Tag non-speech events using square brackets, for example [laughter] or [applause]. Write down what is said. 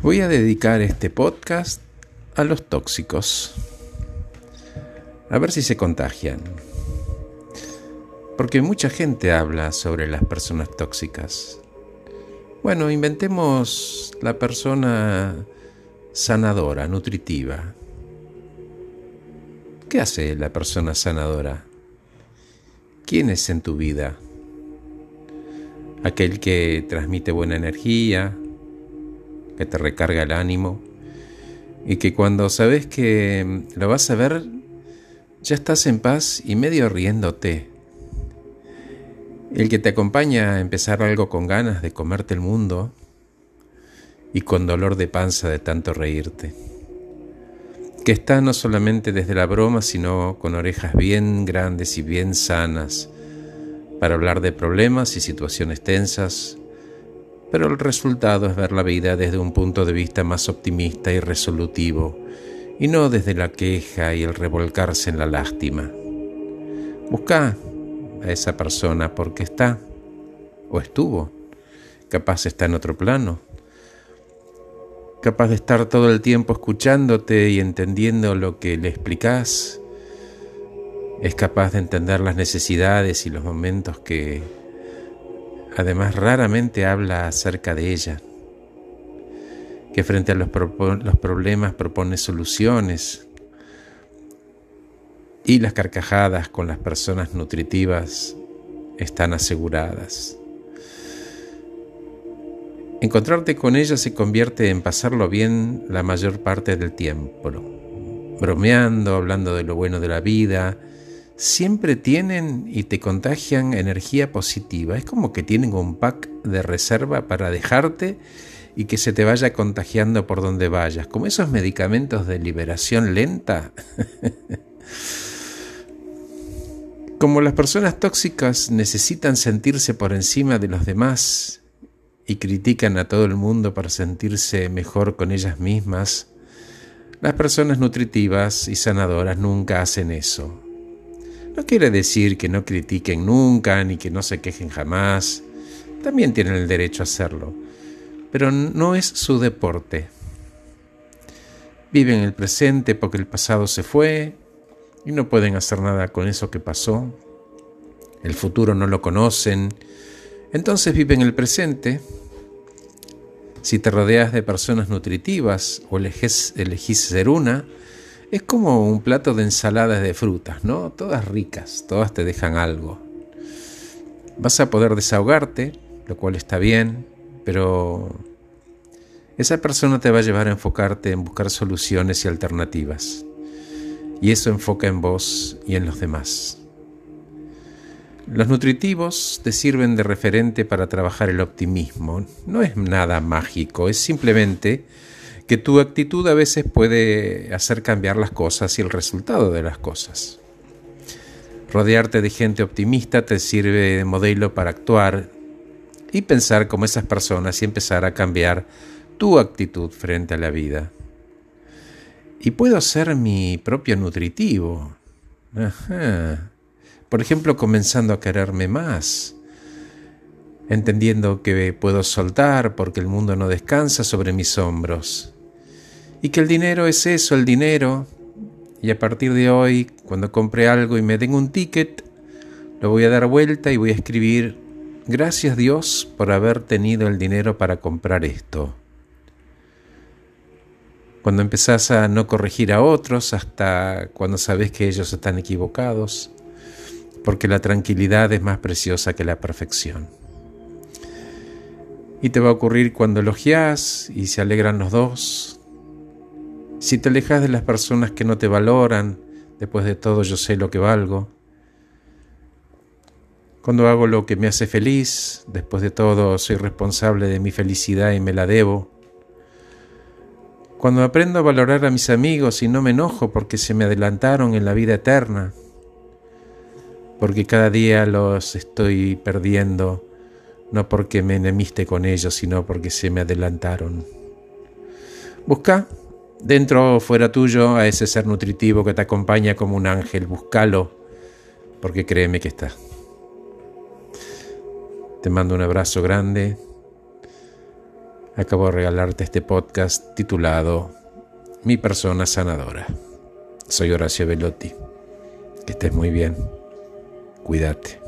Voy a dedicar este podcast a los tóxicos. A ver si se contagian. Porque mucha gente habla sobre las personas tóxicas. Bueno, inventemos la persona sanadora, nutritiva. ¿Qué hace la persona sanadora? ¿Quién es en tu vida? Aquel que transmite buena energía, que te recarga el ánimo y que cuando sabes que lo vas a ver, ya estás en paz y medio riéndote. El que te acompaña a empezar algo con ganas de comerte el mundo y con dolor de panza de tanto reírte. Que está no solamente desde la broma, sino con orejas bien grandes y bien sanas para hablar de problemas y situaciones tensas pero el resultado es ver la vida desde un punto de vista más optimista y resolutivo, y no desde la queja y el revolcarse en la lástima. Busca a esa persona porque está, o estuvo, capaz está en otro plano, capaz de estar todo el tiempo escuchándote y entendiendo lo que le explicas, es capaz de entender las necesidades y los momentos que Además, raramente habla acerca de ella, que frente a los, problemas propone soluciones y las carcajadas con las personas nutritivas están aseguradas. Encontrarte con ella se convierte en pasarlo bien la mayor parte del tiempo, bromeando, hablando de lo bueno de la vida, siempre tienen y te contagian energía positiva. Es como que tienen un pack de reserva para dejarte y que se te vaya contagiando por donde vayas, como esos medicamentos de liberación lenta. [laughs] como las personas tóxicas necesitan sentirse por encima de los demás y critican a todo el mundo para sentirse mejor con ellas mismas, las personas nutritivas y sanadoras nunca hacen eso no quiere decir que no critiquen nunca ni que no se quejen jamás. También tienen el derecho a hacerlo. Pero no es su deporte. Viven el presente porque el pasado se fue y no pueden hacer nada con eso que pasó. El futuro no lo conocen. Entonces viven el presente. Si te rodeas de personas nutritivas o elegís, elegís ser una, es como un plato de ensaladas de frutas, ¿no? Todas ricas, todas te dejan algo. Vas a poder desahogarte, lo cual está bien, pero esa persona te va a llevar a enfocarte en buscar soluciones y alternativas. Y eso enfoca en vos y en los demás. Los nutritivos te sirven de referente para trabajar el optimismo. No es nada mágico, es simplemente que tu actitud a veces puede hacer cambiar las cosas y el resultado de las cosas. Rodearte de gente optimista te sirve de modelo para actuar y pensar como esas personas y empezar a cambiar tu actitud frente a la vida. Y puedo ser mi propio nutritivo. Por ejemplo, comenzando a quererme más, entendiendo que puedo soltar porque el mundo no descansa sobre mis hombros y que el dinero es eso, el dinero. Y a partir de hoy, cuando compre algo y me den un ticket, lo voy a dar vuelta y voy a escribir, gracias Dios por haber tenido el dinero para comprar esto. Cuando empezás a no corregir a otros hasta cuando sabes que ellos están equivocados, porque la tranquilidad es más preciosa que la perfección. Y te va a ocurrir cuando elogias y se alegran los dos, si te alejas de las personas que no te valoran, después de todo yo sé lo que valgo. Cuando hago lo que me hace feliz, después de todo soy responsable de mi felicidad y me la debo. Cuando aprendo a valorar a mis amigos y no me enojo porque se me adelantaron en la vida eterna, porque cada día los estoy perdiendo, no porque me enemiste con ellos, sino porque se me adelantaron. Busca dentro o fuera tuyo a ese ser nutritivo que te acompaña como un ángel. Búscalo, porque créeme que está. Te mando un abrazo grande. acabo de regalarte este podcast titulado Mi persona sanadora. Soy Horacio Velotti. Que estés muy bien. Cuídate.